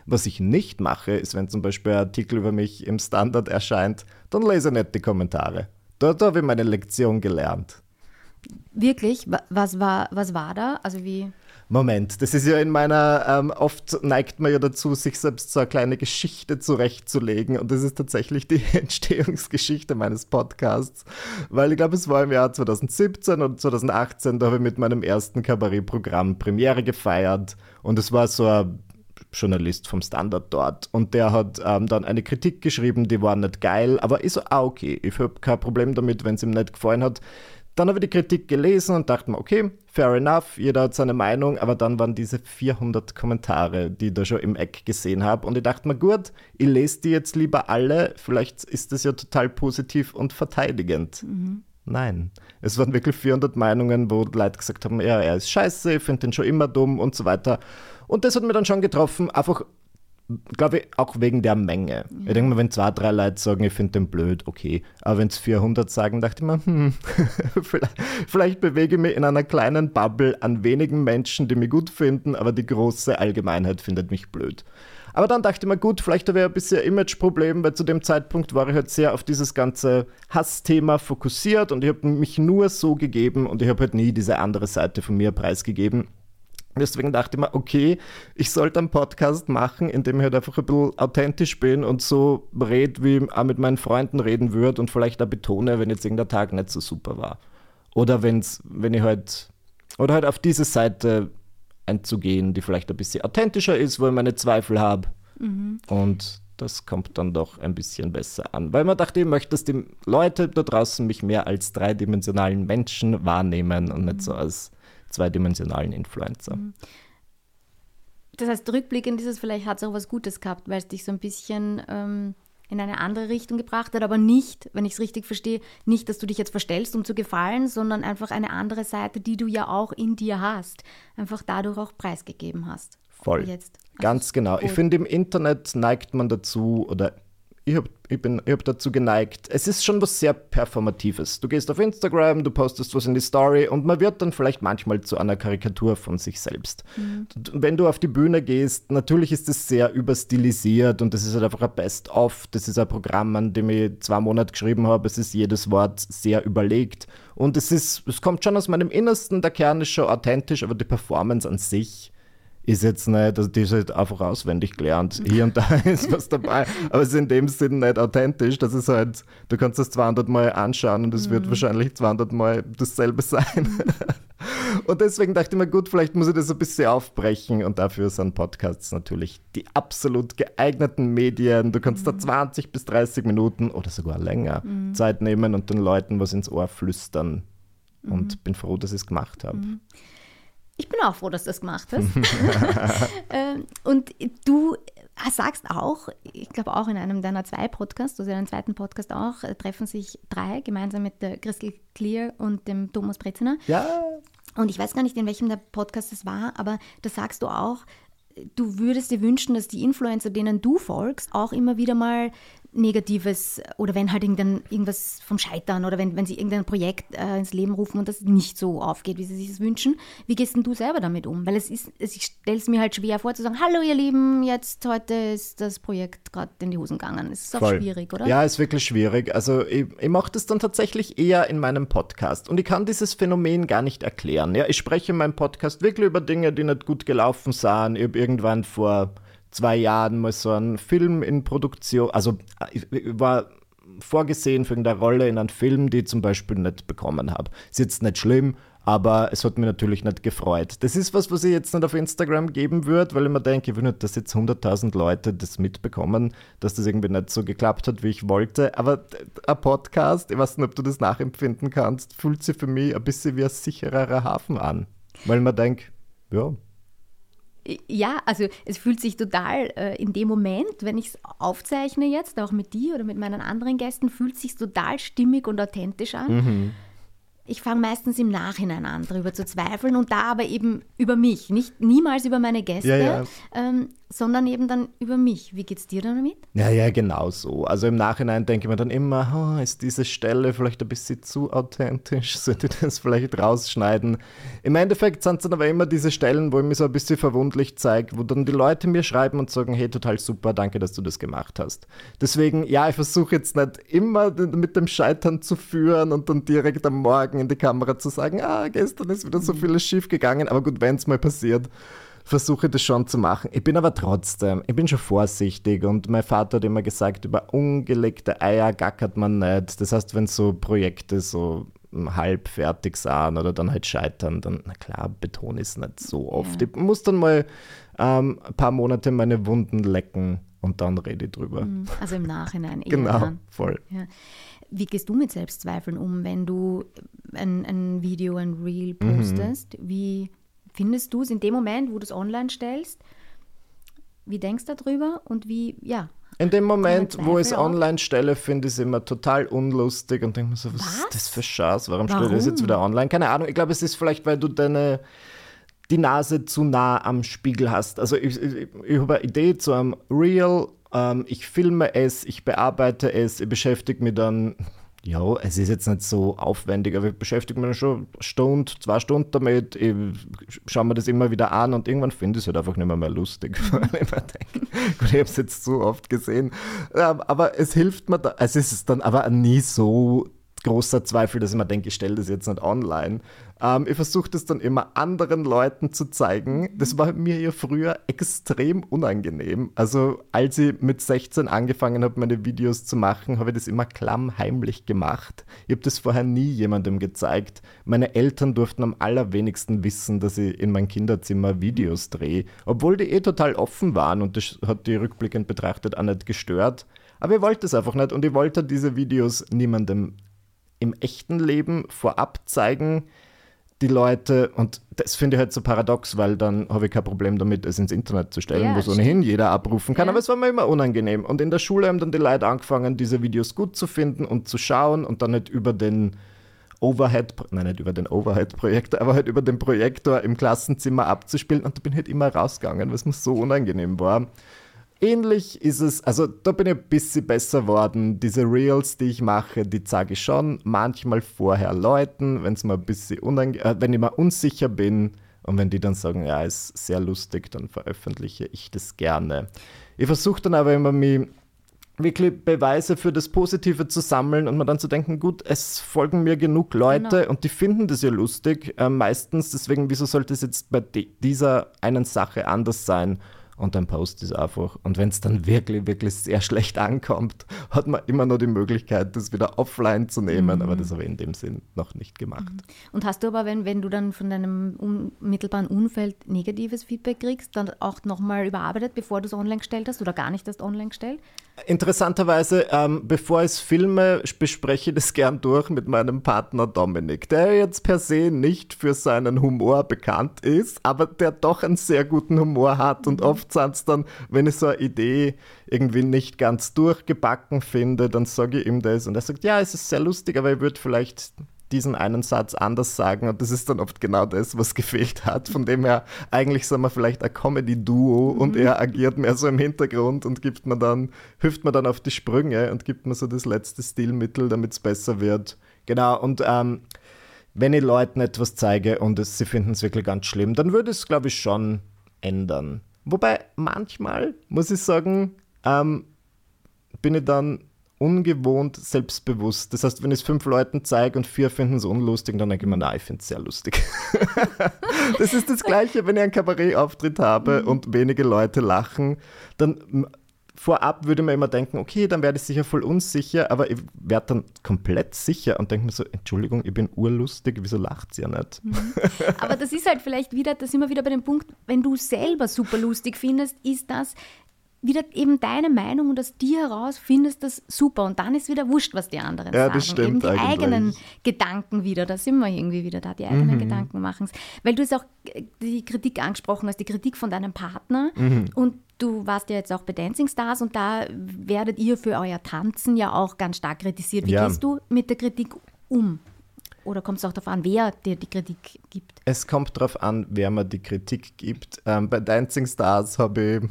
Was ich nicht mache, ist, wenn zum Beispiel ein Artikel über mich im Standard erscheint, dann lese ich nicht die Kommentare. Dort habe ich meine Lektion gelernt. Wirklich? Wa- Was war, was war da? Also wie. Moment, das ist ja in meiner, ähm, oft neigt man ja dazu, sich selbst so eine kleine Geschichte zurechtzulegen. Und das ist tatsächlich die Entstehungsgeschichte meines Podcasts, weil ich glaube, es war im Jahr 2017 und 2018, da habe ich mit meinem ersten Kabarettprogramm Premiere gefeiert. Und es war so ein Journalist vom Standard dort. Und der hat ähm, dann eine Kritik geschrieben, die war nicht geil, aber ist so, ah okay, ich habe kein Problem damit, wenn es ihm nicht gefallen hat. Dann habe ich die Kritik gelesen und dachte mir, okay, fair enough, jeder hat seine Meinung, aber dann waren diese 400 Kommentare, die ich da schon im Eck gesehen habe und ich dachte mir, gut, ich lese die jetzt lieber alle, vielleicht ist das ja total positiv und verteidigend. Nein, es waren wirklich 400 Meinungen, wo Leute gesagt haben, ja, er ist scheiße, ich finde den schon immer dumm und so weiter. Und das hat mir dann schon getroffen, einfach glaube ich, auch wegen der Menge. Ich denke mal, wenn zwei, drei Leute sagen, ich finde den blöd, okay. Aber wenn es 400 sagen, dachte ich mir, hm, vielleicht, vielleicht bewege ich mich in einer kleinen Bubble an wenigen Menschen, die mich gut finden, aber die große Allgemeinheit findet mich blöd. Aber dann dachte ich mir, gut, vielleicht habe ich ein bisschen Imageproblem, weil zu dem Zeitpunkt war ich halt sehr auf dieses ganze Hassthema fokussiert und ich habe mich nur so gegeben und ich habe halt nie diese andere Seite von mir preisgegeben. Deswegen dachte ich mir, okay, ich sollte einen Podcast machen, in dem ich halt einfach ein bisschen authentisch bin und so rede, wie ich auch mit meinen Freunden reden würde und vielleicht auch betone, wenn jetzt irgendein Tag nicht so super war. Oder wenn's, wenn ich halt, oder halt auf diese Seite einzugehen, die vielleicht ein bisschen authentischer ist, wo ich meine Zweifel habe. Mhm. Und das kommt dann doch ein bisschen besser an. Weil man dachte, ich möchte, dass die Leute da draußen mich mehr als dreidimensionalen Menschen wahrnehmen und nicht so mhm. als zweidimensionalen Influencer. Mhm. Das heißt, rückblickend ist es vielleicht, hat es auch was Gutes gehabt, weil es dich so ein bisschen ähm, in eine andere Richtung gebracht hat, aber nicht, wenn ich es richtig verstehe, nicht, dass du dich jetzt verstellst, um zu gefallen, sondern einfach eine andere Seite, die du ja auch in dir hast, einfach dadurch auch preisgegeben hast. Voll. Jetzt. Ganz also, genau. Ich finde, im Internet neigt man dazu, oder ich habe ich ich hab dazu geneigt. Es ist schon was sehr Performatives. Du gehst auf Instagram, du postest was in die Story und man wird dann vielleicht manchmal zu einer Karikatur von sich selbst. Mhm. Wenn du auf die Bühne gehst, natürlich ist es sehr überstilisiert und das ist halt einfach ein Best-of. Das ist ein Programm, an dem ich zwei Monate geschrieben habe. Es ist jedes Wort sehr überlegt und es, ist, es kommt schon aus meinem Innersten. Der Kern ist schon authentisch, aber die Performance an sich ist jetzt nicht, also die ist halt einfach auswendig gelernt. Hier und da ist was dabei, aber es ist in dem Sinn nicht authentisch. Das ist halt, du kannst das 200 Mal anschauen und es mhm. wird wahrscheinlich 200 Mal dasselbe sein. und deswegen dachte ich mir, gut, vielleicht muss ich das ein bisschen aufbrechen und dafür sind Podcasts natürlich die absolut geeigneten Medien. Du kannst mhm. da 20 bis 30 Minuten oder sogar länger mhm. Zeit nehmen und den Leuten was ins Ohr flüstern. Und mhm. bin froh, dass ich es gemacht habe. Ich bin auch froh, dass du das gemacht hast. Ähm, und du sagst auch, ich glaube auch in einem deiner zwei Podcasts, also in einem zweiten Podcast auch, äh, treffen sich drei gemeinsam mit der Christel Clear und dem Thomas Breziner. Ja. Und ich weiß gar nicht, in welchem der Podcast es war, aber da sagst du auch, du würdest dir wünschen, dass die Influencer, denen du folgst, auch immer wieder mal Negatives oder wenn halt irgendwas vom Scheitern oder wenn, wenn sie irgendein Projekt äh, ins Leben rufen und das nicht so aufgeht, wie sie sich das wünschen. Wie gehst denn du selber damit um? Weil es ist, ich stelle es mir halt schwer vor zu sagen, hallo ihr Lieben, jetzt heute ist das Projekt gerade in die Hosen gegangen. Es ist auch Voll. schwierig, oder? Ja, ist wirklich schwierig. Also ich, ich mache das dann tatsächlich eher in meinem Podcast und ich kann dieses Phänomen gar nicht erklären. Ja, ich spreche in meinem Podcast wirklich über Dinge, die nicht gut gelaufen sind. Ich habe irgendwann vor zwei Jahren mal so einen Film in Produktion, also ich war vorgesehen für eine Rolle in einem Film, die ich zum Beispiel nicht bekommen habe. Ist jetzt nicht schlimm, aber es hat mich natürlich nicht gefreut. Das ist was, was ich jetzt nicht auf Instagram geben würde, weil ich mir denke, ich will nicht, dass jetzt 100.000 Leute das mitbekommen, dass das irgendwie nicht so geklappt hat, wie ich wollte. Aber ein Podcast, ich weiß nicht, ob du das nachempfinden kannst, fühlt sich für mich ein bisschen wie ein sichererer Hafen an. Weil man denkt, ja, ja, also es fühlt sich total äh, in dem Moment, wenn ich es aufzeichne jetzt, auch mit dir oder mit meinen anderen Gästen, fühlt sich total stimmig und authentisch an. Mhm ich fange meistens im Nachhinein an, darüber zu zweifeln und da aber eben über mich, nicht niemals über meine Gäste, ja, ja. Ähm, sondern eben dann über mich. Wie geht es dir damit? Ja, ja, genau so. Also im Nachhinein denke ich mir dann immer, oh, ist diese Stelle vielleicht ein bisschen zu authentisch, sollte ich das vielleicht rausschneiden. Im Endeffekt sind es dann aber immer diese Stellen, wo ich mich so ein bisschen verwundlich zeige, wo dann die Leute mir schreiben und sagen, hey, total super, danke, dass du das gemacht hast. Deswegen, ja, ich versuche jetzt nicht immer mit dem Scheitern zu führen und dann direkt am Morgen in die Kamera zu sagen, ah, gestern ist wieder so vieles schief gegangen, aber gut, wenn es mal passiert, versuche ich das schon zu machen. Ich bin aber trotzdem, ich bin schon vorsichtig und mein Vater hat immer gesagt, über ungelegte Eier gackert man nicht. Das heißt, wenn so Projekte so halb fertig sind oder dann halt scheitern, dann, na klar, Beton ist nicht so oft. Ja. Ich muss dann mal ähm, ein paar Monate meine Wunden lecken und dann rede ich drüber. Mhm. Also im Nachhinein. genau, dann. voll. Ja. Wie gehst du mit Selbstzweifeln um, wenn du ein, ein Video, ein Reel mhm. postest? Mhm. Wie findest du es in dem Moment, wo du es online stellst? Wie denkst du darüber und wie, ja. In dem Moment, wo ich es online stelle, finde ich es immer total unlustig und denke mir so, was, was? ist das für Schatz? Warum, Warum? stelle ich das jetzt wieder online? Keine Ahnung. Ich glaube, es ist vielleicht, weil du deine die Nase zu nah am Spiegel hast. Also ich, ich, ich habe eine Idee zu einem Reel, ähm, ich filme es, ich bearbeite es, ich beschäftige mich dann ja, es ist jetzt nicht so aufwendig, aber ich beschäftige mich schon eine Stunde, zwei Stunden damit, ich schaue mir das immer wieder an und irgendwann finde ich es halt einfach nicht mehr, mehr lustig. Weil ich mir denke, gut, ich habe es jetzt so oft gesehen. Aber es hilft mir, da, es ist dann aber nie so großer Zweifel, dass ich mir denke, ich stelle das jetzt nicht online. Ähm, ich versuche das dann immer anderen Leuten zu zeigen. Das war mir ja früher extrem unangenehm. Also als ich mit 16 angefangen habe, meine Videos zu machen, habe ich das immer klammheimlich gemacht. Ich habe das vorher nie jemandem gezeigt. Meine Eltern durften am allerwenigsten wissen, dass ich in mein Kinderzimmer Videos drehe, obwohl die eh total offen waren und das hat die rückblickend betrachtet auch nicht gestört. Aber ich wollte es einfach nicht und ich wollte diese Videos niemandem im echten Leben vorab zeigen, die Leute, und das finde ich halt so paradox, weil dann habe ich kein Problem damit, es ins Internet zu stellen, ja, wo es ohnehin jeder abrufen kann, ja. aber es war mir immer unangenehm. Und in der Schule haben dann die Leute angefangen, diese Videos gut zu finden und zu schauen und dann nicht über den Overhead, nein, nicht über den Overhead-Projektor, aber halt über den Projektor im Klassenzimmer abzuspielen und da bin ich halt immer rausgegangen, weil es mir so unangenehm war. Ähnlich ist es, also da bin ich ein bisschen besser geworden. Diese Reels, die ich mache, die zeige ich schon manchmal vorher Leuten, wenn es mir ein bisschen äh, wenn ich mir unsicher bin und wenn die dann sagen, ja, ist sehr lustig, dann veröffentliche ich das gerne. Ich versuche dann aber immer, mich wirklich Beweise für das Positive zu sammeln und mir dann zu denken, gut, es folgen mir genug Leute genau. und die finden das ja lustig, äh, meistens, deswegen, wieso sollte es jetzt bei dieser einen Sache anders sein? Und dann poste ich es einfach. Und wenn es dann wirklich, wirklich sehr schlecht ankommt, hat man immer noch die Möglichkeit, das wieder offline zu nehmen. Mhm. Aber das habe ich in dem Sinn noch nicht gemacht. Mhm. Und hast du aber, wenn, wenn du dann von deinem unmittelbaren Umfeld negatives Feedback kriegst, dann auch nochmal überarbeitet, bevor du es online gestellt hast oder gar nicht erst online gestellt? Interessanterweise, ähm, bevor ich es filme, bespreche ich das gern durch mit meinem Partner Dominik, der jetzt per se nicht für seinen Humor bekannt ist, aber der doch einen sehr guten Humor hat. Und mhm. oft sind es dann, wenn ich so eine Idee irgendwie nicht ganz durchgebacken finde, dann sage ich ihm das. Und er sagt, ja, es ist sehr lustig, aber ich würde vielleicht diesen einen Satz anders sagen und das ist dann oft genau das, was gefehlt hat. Von dem her, eigentlich sind wir vielleicht ein Comedy-Duo mhm. und er agiert mehr so im Hintergrund und gibt mir dann, hilft mir dann auf die Sprünge und gibt mir so das letzte Stilmittel, damit es besser wird. Genau, und ähm, wenn ich Leuten etwas zeige und es, sie finden es wirklich ganz schlimm, dann würde es, glaube ich, schon ändern. Wobei manchmal, muss ich sagen, ähm, bin ich dann ungewohnt selbstbewusst. Das heißt, wenn ich es fünf Leuten zeige und vier finden es unlustig, dann denke ich mir, nein, ich finde es sehr lustig. das ist das Gleiche, wenn ich einen Kabarettauftritt habe mhm. und wenige Leute lachen, dann vorab würde man immer denken, okay, dann werde ich sicher voll unsicher, aber ich werde dann komplett sicher und denke mir so, Entschuldigung, ich bin urlustig, wieso lacht sie ja nicht? Mhm. Aber das ist halt vielleicht wieder, da sind wir wieder bei dem Punkt, wenn du selber super lustig findest, ist das wieder eben deine Meinung und aus dir heraus findest das super und dann ist wieder wurscht, was die anderen ja, sagen. Das stimmt eben die eigentlich. eigenen Gedanken wieder, da sind wir irgendwie wieder da, die eigenen mhm. Gedanken machen es. Weil du es auch äh, die Kritik angesprochen hast, die Kritik von deinem Partner mhm. und du warst ja jetzt auch bei Dancing Stars und da werdet ihr für euer Tanzen ja auch ganz stark kritisiert. Wie ja. gehst du mit der Kritik um? Oder kommt es auch darauf an, wer dir die Kritik gibt? Es kommt darauf an, wer mir die Kritik gibt. Ähm, bei Dancing Stars habe ich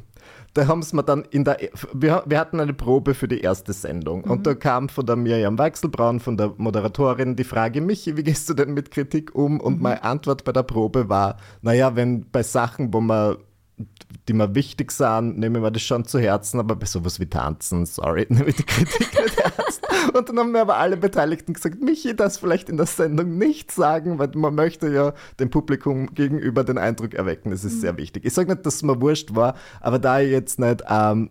da haben es mir dann in der, wir, wir hatten eine Probe für die erste Sendung mhm. und da kam von der Miriam Weichselbraun, von der Moderatorin, die Frage, Michi, wie gehst du denn mit Kritik um? Und mhm. meine Antwort bei der Probe war, naja, wenn bei Sachen, wo man die mir wichtig sind, nehme ich mir das schon zu Herzen, aber bei sowas wie Tanzen, sorry, nehme ich die Kritik nicht ernst. Und dann haben mir aber alle Beteiligten gesagt, Michi, das vielleicht in der Sendung nicht sagen, weil man möchte ja dem Publikum gegenüber den Eindruck erwecken, das ist mhm. sehr wichtig. Ich sage nicht, dass es mir wurscht war, aber da ich jetzt nicht ähm,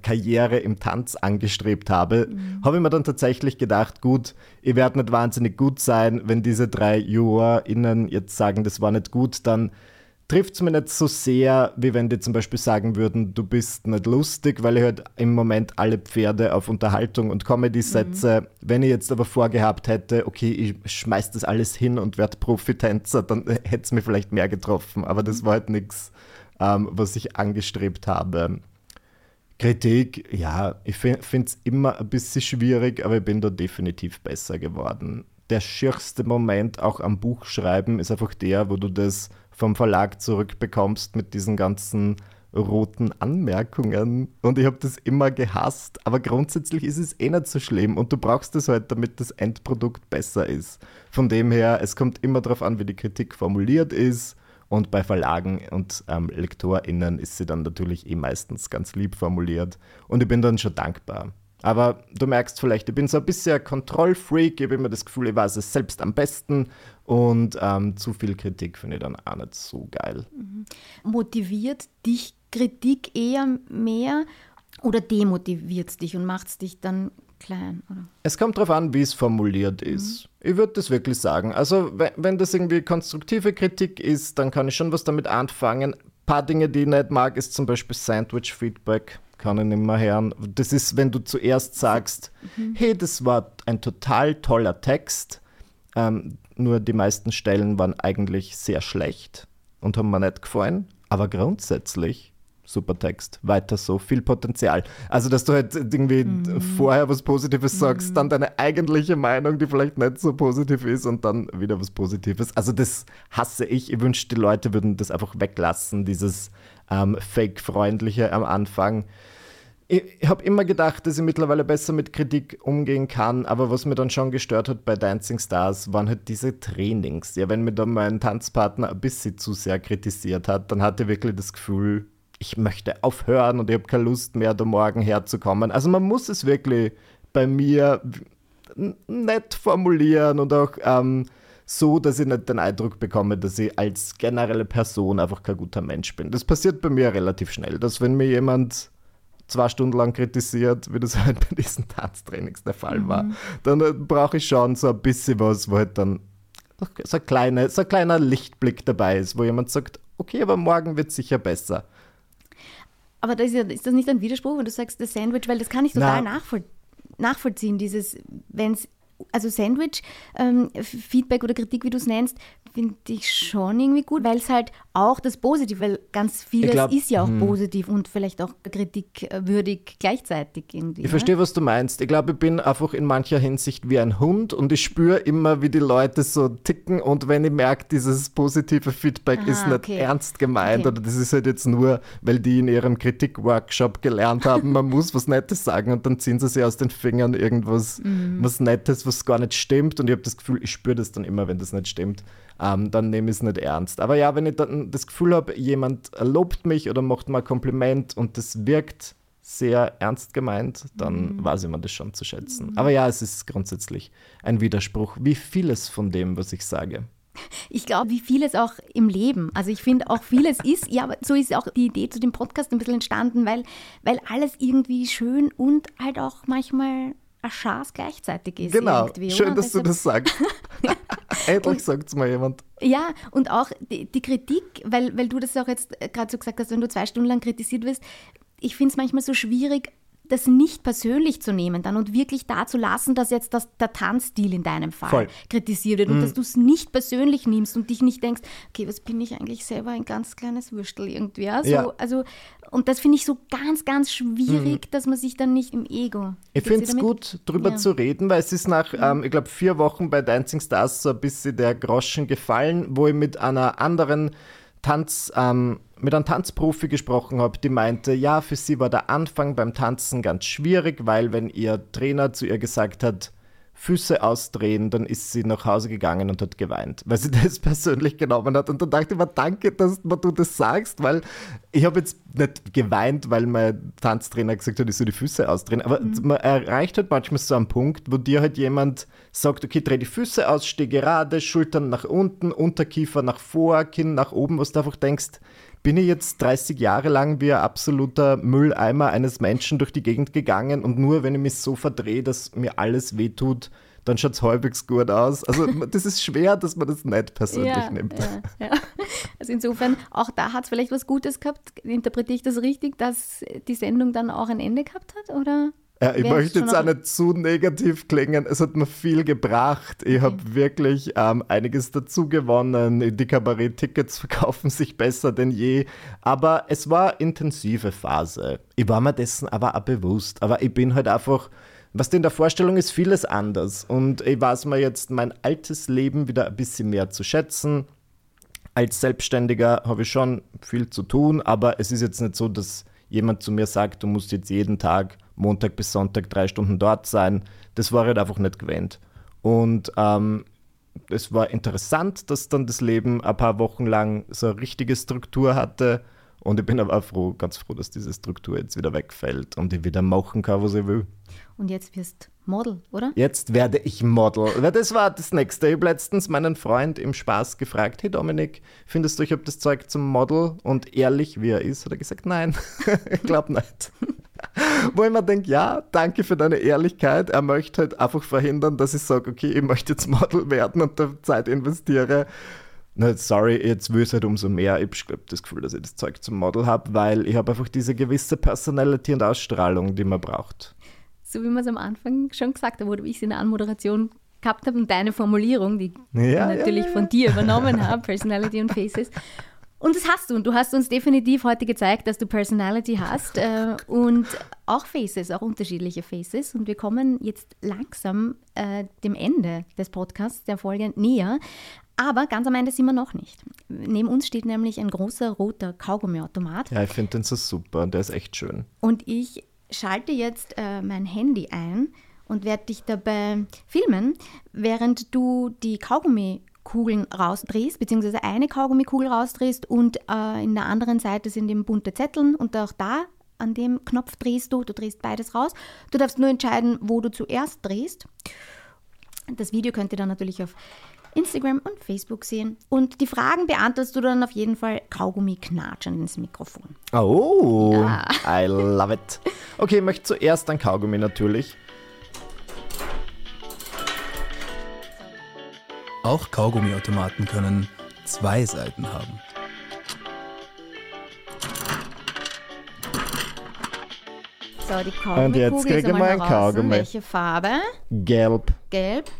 Karriere im Tanz angestrebt habe, mhm. habe ich mir dann tatsächlich gedacht, gut, ich werde nicht wahnsinnig gut sein, wenn diese drei JurorInnen jetzt sagen, das war nicht gut, dann trifft es mir nicht so sehr, wie wenn die zum Beispiel sagen würden, du bist nicht lustig, weil ich halt im Moment alle Pferde auf Unterhaltung und Comedy setze. Mhm. Wenn ich jetzt aber vorgehabt hätte, okay, ich schmeiß das alles hin und werde Profitänzer, dann hätte es mir vielleicht mehr getroffen. Aber das war halt nichts, ähm, was ich angestrebt habe. Kritik, ja, ich finde es immer ein bisschen schwierig, aber ich bin da definitiv besser geworden. Der schierste Moment auch am Buchschreiben ist einfach der, wo du das vom Verlag zurückbekommst mit diesen ganzen roten Anmerkungen. Und ich habe das immer gehasst. Aber grundsätzlich ist es eh nicht so schlimm und du brauchst es halt, damit das Endprodukt besser ist. Von dem her, es kommt immer darauf an, wie die Kritik formuliert ist. Und bei Verlagen und ähm, LektorInnen ist sie dann natürlich eh meistens ganz lieb formuliert. Und ich bin dann schon dankbar. Aber du merkst vielleicht, ich bin so ein bisschen ein Kontrollfreak, ich habe immer das Gefühl, ich weiß es selbst am besten und ähm, zu viel Kritik finde ich dann auch nicht so geil. Mhm. Motiviert dich Kritik eher mehr oder demotiviert es dich und macht es dich dann klein? Oder? Es kommt darauf an, wie es formuliert ist. Mhm. Ich würde das wirklich sagen. Also, wenn, wenn das irgendwie konstruktive Kritik ist, dann kann ich schon was damit anfangen. Ein paar Dinge, die ich nicht mag, ist zum Beispiel Sandwich-Feedback. Kann ich nicht mehr hören. Das ist, wenn du zuerst sagst, mhm. hey, das war ein total toller Text, ähm, nur die meisten Stellen waren eigentlich sehr schlecht und haben mir nicht gefallen. Aber grundsätzlich super Text, weiter so, viel Potenzial. Also, dass du halt irgendwie mhm. vorher was Positives sagst, mhm. dann deine eigentliche Meinung, die vielleicht nicht so positiv ist und dann wieder was Positives. Also, das hasse ich. Ich wünschte, die Leute würden das einfach weglassen, dieses ähm, Fake-Freundliche am Anfang. Ich, ich habe immer gedacht, dass ich mittlerweile besser mit Kritik umgehen kann, aber was mir dann schon gestört hat bei Dancing Stars, waren halt diese Trainings. Ja, wenn mir dann mein Tanzpartner ein bisschen zu sehr kritisiert hat, dann hatte ich wirklich das Gefühl, ich möchte aufhören und ich habe keine Lust mehr, da morgen herzukommen. Also man muss es wirklich bei mir nett formulieren und auch ähm, so, dass ich nicht den Eindruck bekomme, dass ich als generelle Person einfach kein guter Mensch bin. Das passiert bei mir relativ schnell, dass wenn mir jemand zwei Stunden lang kritisiert, wie das halt bei diesen Tanztrainings der Fall war, mhm. dann äh, brauche ich schon so ein bisschen was, wo halt dann so, ein kleine, so ein kleiner Lichtblick dabei ist, wo jemand sagt, okay, aber morgen wird es sicher besser. Aber das ist, ja, ist, das nicht ein Widerspruch, wenn du sagst, das Sandwich, weil das kann ich total nachvoll nachvollziehen, dieses, wenn es also Sandwich, ähm, Feedback oder Kritik, wie du es nennst, finde ich schon irgendwie gut, weil es halt auch das Positive, weil ganz vieles glaub, ist ja auch hm. positiv und vielleicht auch kritikwürdig gleichzeitig irgendwie. Ich ne? verstehe, was du meinst. Ich glaube, ich bin einfach in mancher Hinsicht wie ein Hund und ich spüre immer, wie die Leute so ticken und wenn ich merke, dieses positive Feedback Aha, ist nicht okay. ernst gemeint okay. oder das ist halt jetzt nur, weil die in ihrem Kritikworkshop gelernt haben, man muss was Nettes sagen und dann ziehen sie sich aus den Fingern irgendwas mhm. was Nettes, was gar nicht stimmt und ich habe das Gefühl, ich spüre das dann immer, wenn das nicht stimmt ähm, dann nehme ich es nicht ernst. Aber ja, wenn ich dann das Gefühl habe, jemand lobt mich oder macht mal Kompliment und das wirkt sehr ernst gemeint, dann mhm. weiß ich mir das schon zu schätzen. Mhm. Aber ja, es ist grundsätzlich ein Widerspruch, wie vieles von dem, was ich sage. Ich glaube, wie vieles auch im Leben. Also ich finde auch vieles ist, ja, aber so ist auch die Idee zu dem Podcast ein bisschen entstanden, weil, weil alles irgendwie schön und halt auch manchmal ein Schaß gleichzeitig ist. Genau, schön, dass du das sagst. Endlich sagt es mal jemand. Ja, und auch die, die, Kritik, weil, weil du das auch jetzt gerade so gesagt hast, wenn du zwei Stunden lang kritisiert wirst, ich finde es manchmal so schwierig, das nicht persönlich zu nehmen dann und wirklich da zu lassen, dass jetzt das, der Tanzstil in deinem Fall Voll. kritisiert wird und mhm. dass du es nicht persönlich nimmst und dich nicht denkst, okay, was bin ich eigentlich selber ein ganz kleines Würstel irgendwie. So, ja. Also, und das finde ich so ganz, ganz schwierig, mhm. dass man sich dann nicht im Ego. Ich finde es gut, darüber ja. zu reden, weil es ist nach, ähm, ich glaube, vier Wochen bei Dancing Stars so ein bisschen der Groschen gefallen, wo ich mit einer anderen Tanz, ähm, mit einem Tanzprofi gesprochen habe, die meinte, ja, für sie war der Anfang beim Tanzen ganz schwierig, weil wenn ihr Trainer zu ihr gesagt hat, Füße ausdrehen, dann ist sie nach Hause gegangen und hat geweint, weil sie das persönlich genommen hat. Und dann dachte ich mir, danke, dass du das sagst, weil ich habe jetzt nicht geweint, weil mein Tanztrainer gesagt hat, ich soll die Füße ausdrehen. Aber mhm. man erreicht halt manchmal so einen Punkt, wo dir halt jemand sagt, okay, dreh die Füße aus, steh gerade, Schultern nach unten, Unterkiefer nach vor, Kinn nach oben, was du einfach denkst, bin ich jetzt 30 Jahre lang wie ein absoluter Mülleimer eines Menschen durch die Gegend gegangen und nur wenn ich mich so verdrehe, dass mir alles wehtut, dann schaut es halbwegs gut aus. Also das ist schwer, dass man das nicht persönlich ja, nimmt. Ja, ja. Also insofern, auch da hat es vielleicht was Gutes gehabt. Interpretiere ich das richtig, dass die Sendung dann auch ein Ende gehabt hat? Oder? Ja, ich möchte jetzt auch nicht zu negativ klingen. Es hat mir viel gebracht. Ich habe wirklich ähm, einiges dazu gewonnen. Die Kabarett-Tickets verkaufen sich besser denn je. Aber es war eine intensive Phase. Ich war mir dessen aber auch bewusst. Aber ich bin halt einfach, was in der Vorstellung ist, vieles anders. Und ich weiß mir jetzt mein altes Leben wieder ein bisschen mehr zu schätzen. Als Selbstständiger habe ich schon viel zu tun, aber es ist jetzt nicht so, dass jemand zu mir sagt, du musst jetzt jeden Tag Montag bis Sonntag drei Stunden dort sein. Das war halt einfach nicht gewöhnt. Und ähm, es war interessant, dass dann das Leben ein paar Wochen lang so eine richtige Struktur hatte. Und ich bin aber auch froh, ganz froh, dass diese Struktur jetzt wieder wegfällt und ich wieder machen kann, was ich will. Und jetzt wirst Model, oder? Jetzt werde ich Model. Das war das Nächste. Ich habe letztens meinen Freund im Spaß gefragt, hey Dominik, findest du, ich habe das Zeug zum Model? Und ehrlich, wie er ist, hat er gesagt, nein, ich glaube nicht. Wo ich mir denke, ja, danke für deine Ehrlichkeit. Er möchte halt einfach verhindern, dass ich sage, okay, ich möchte jetzt Model werden und da Zeit investiere. Na, sorry, jetzt will ich es halt umso mehr. Ich habe das Gefühl, dass ich das Zeug zum Model habe, weil ich habe einfach diese gewisse Personality und Ausstrahlung, die man braucht. So wie wir es am Anfang schon gesagt haben, wo ich es in der Anmoderation gehabt habe und deine Formulierung, die Ja, ich natürlich ja, ja. von dir übernommen habe, Personality und Faces. Und das hast du. Und du hast uns definitiv heute gezeigt, dass du Personality hast äh, und auch Faces, auch unterschiedliche Faces. Und wir kommen jetzt langsam äh, dem Ende des Podcasts, der Folge näher. Aber ganz am Ende sind wir noch nicht. Neben uns steht nämlich ein großer roter Kaugummiautomat. Ja, ich finde den so super und der ist echt schön. Und ich schalte jetzt äh, mein Handy ein und werde dich dabei filmen, während du die Kaugummikugeln rausdrehst, beziehungsweise eine Kaugummikugel rausdrehst und äh, in der anderen Seite sind eben bunte Zetteln und auch da an dem Knopf drehst du, du drehst beides raus. Du darfst nur entscheiden, wo du zuerst drehst. Das Video könnt ihr dann natürlich auf Instagram und Facebook sehen. Und die Fragen beantwortest du dann auf jeden Fall Kaugummi knatschend ins Mikrofon. Oh, Ja. I love it. Okay, ich möchte zuerst ein Kaugummi natürlich. Auch Kaugummiautomaten können zwei Seiten haben. So, die Und jetzt Kaugummikugel krieg ist ich mal ein. Kaugummi. Welche Farbe? Gelb. Gelb.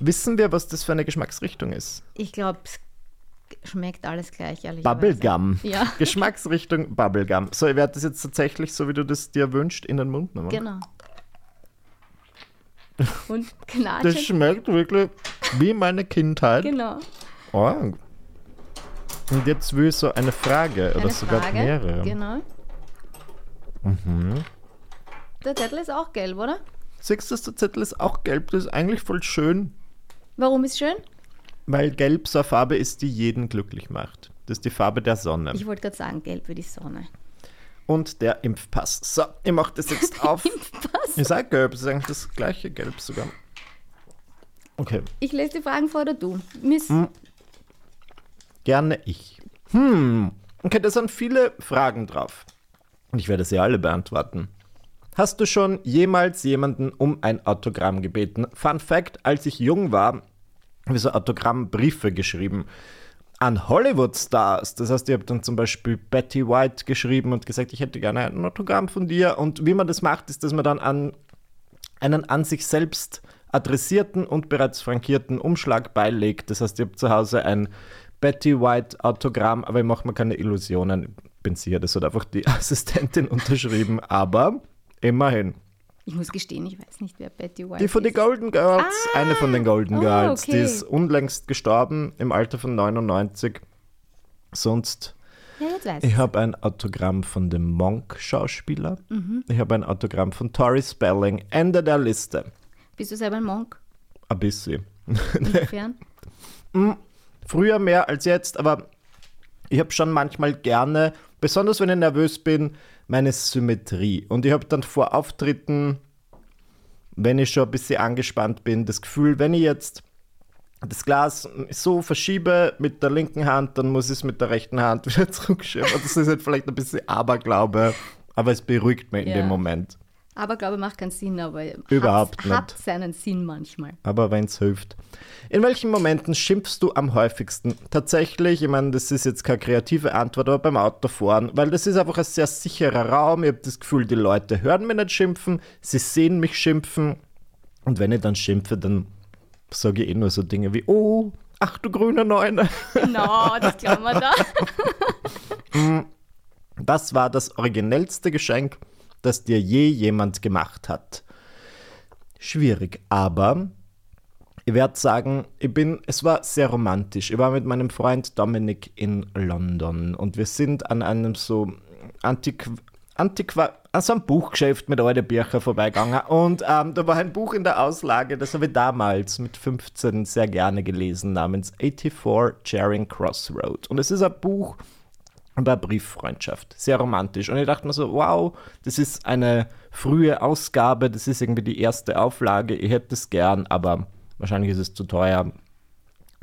Wissen wir, was das für eine Geschmacksrichtung ist? Ich glaube, es schmeckt alles gleich, ehrlich Bubblegum. Ja. Geschmacksrichtung Bubblegum. So, ich werde das jetzt tatsächlich, so wie du das dir wünschst, in den Mund nehmen. Genau. Und Das knatschend. schmeckt wirklich wie meine Kindheit. Genau. Oh. Und jetzt will ich so eine Frage oder Eine sogar Frage. mehrere. Genau. Mhm. Der Zettel ist auch gelb, oder? Siehst du, der Zettel ist auch gelb. Das ist eigentlich voll schön, Warum ist schön? weil gelb so eine Farbe ist, die jeden glücklich macht. Das ist die Farbe der Sonne. Ich wollte gerade sagen, gelb wie die Sonne. Und der Impfpass. So, ich mache das jetzt auf. Was? Ich sage gelb, das ist eigentlich das gleiche Gelb sogar. Okay, Ich lese die Fragen vor oder du? Miss, Hm. gerne ich. Hm, okay, da sind viele Fragen drauf. Und ich werde sie alle beantworten. Hast du schon jemals jemanden um ein Autogramm gebeten? Fun Fact, als ich jung war, habe ich so Autogrammbriefe geschrieben an Hollywood-Stars. Das heißt, ich habe dann zum Beispiel Betty White geschrieben und gesagt, ich hätte gerne ein Autogramm von dir. Und wie man das macht, ist, dass man dann an einen an sich selbst adressierten und bereits frankierten Umschlag beilegt. Das heißt, ich habe zu Hause ein Betty White Autogramm, aber ich mache mir keine Illusionen. Ich bin sicher, das hat einfach die Assistentin unterschrieben, aber immerhin. ich muss gestehen, ich weiß nicht, wer Betty White Die von den ist. Golden Girls, eine von den Golden Oh, Girls, die okay. ist unlängst gestorben im Alter von 99. Sonst Ja, ich ich. habe ein Autogramm von dem Monk-Schauspieler. Mhm. Ich habe ein Autogramm von Tori Spelling. Ende der Liste. Bist du selber ein Monk? Ein bisschen. Inwiefern? Früher mehr als jetzt, aber ich habe schon manchmal gerne, besonders wenn ich nervös bin, meine Symmetrie. Und ich habe dann vor Auftritten, wenn ich schon ein bisschen angespannt bin, das Gefühl, wenn ich jetzt das Glas so verschiebe mit der linken Hand, dann muss ich es mit der rechten Hand wieder zurückschieben. Das ist halt vielleicht ein bisschen Aberglaube, aber es beruhigt mich in Ja. dem Moment. Aber glaube macht keinen Sinn, aber Überhaupt hat, hat nicht. seinen Sinn manchmal. aber wenn es hilft. In welchen Momenten schimpfst du am häufigsten? Tatsächlich, ich meine, das ist jetzt keine kreative Antwort, aber beim Autofahren, weil das ist einfach ein sehr sicherer Raum. Ich habe das Gefühl, die Leute hören mich nicht schimpfen, sie sehen mich schimpfen. Und wenn ich dann schimpfe, dann sage ich eh nur so Dinge wie, oh, ach du grüne Neune. No, das glauben wir da. Was war das originellste Geschenk, das dir je jemand gemacht hat? Schwierig, aber ich werde sagen, ich bin, es war sehr romantisch. Ich war mit meinem Freund Dominik in London und wir sind an einem so Antiqu Antiqua an so einem Buchgeschäft mit alten Büchern vorbeigegangen und ähm, da war ein Buch in der Auslage, das habe ich damals mit 15 sehr gerne gelesen, namens 84 Charing Cross Road. Und es ist ein Buch, war Brieffreundschaft. Sehr romantisch. Und ich dachte mir so, wow, das ist eine frühe Ausgabe, das ist irgendwie die erste Auflage, ich hätte es gern, aber wahrscheinlich ist es zu teuer.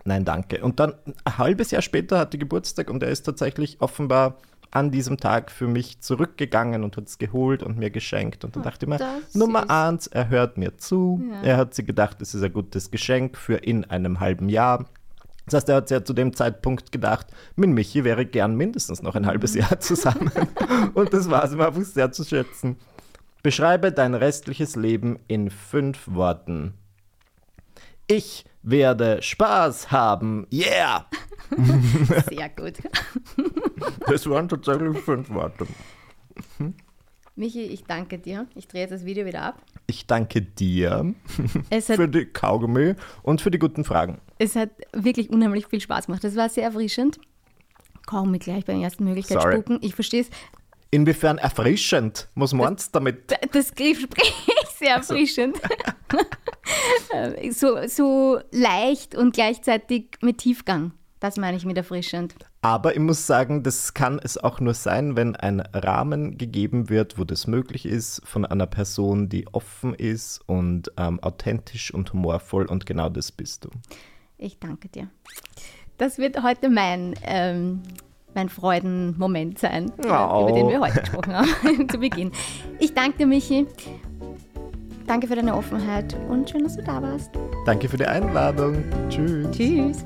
Nein, danke. Und dann ein halbes Jahr später hatte Geburtstag und er ist tatsächlich offenbar an diesem Tag für mich zurückgegangen und hat es geholt und mir geschenkt. Und dann oh, dachte ich mir, Nummer eins, er hört mir zu. Ja. Er hat sich gedacht, es ist ein gutes Geschenk für in einem halben Jahr. Das heißt, er hat ja zu dem Zeitpunkt gedacht, mit Michi wäre gern mindestens noch ein halbes Jahr zusammen. und das war es ihm einfach sehr zu schätzen. Beschreibe dein restliches Leben in fünf Worten. Ich werde Spaß haben. Yeah! Sehr gut. Das waren tatsächlich fünf Worte. Michi, ich danke dir. Ich drehe jetzt das Video wieder ab. Ich danke dir für die Kaugummi und für die guten Fragen. Es hat wirklich unheimlich viel Spaß gemacht. Es war sehr erfrischend. Kaum gleich bei der ersten Möglichkeit Sorry. spucken. Ich verstehe es. Inwiefern erfrischend? Was meinst du damit? Das Griff sehr also. erfrischend. so, so leicht und gleichzeitig mit Tiefgang. Das meine ich mit erfrischend. Aber ich muss sagen, das kann es auch nur sein, wenn ein Rahmen gegeben wird, wo das möglich ist, von einer Person, die offen ist und ähm, authentisch und humorvoll und genau das bist du. Ich danke dir. Das wird heute mein, ähm, mein Freudenmoment sein, oh. über den wir heute gesprochen haben, zu Beginn. Ich danke dir, Michi. Danke für deine Offenheit und schön, dass du da warst. Danke für die Einladung. Tschüss. Tschüss.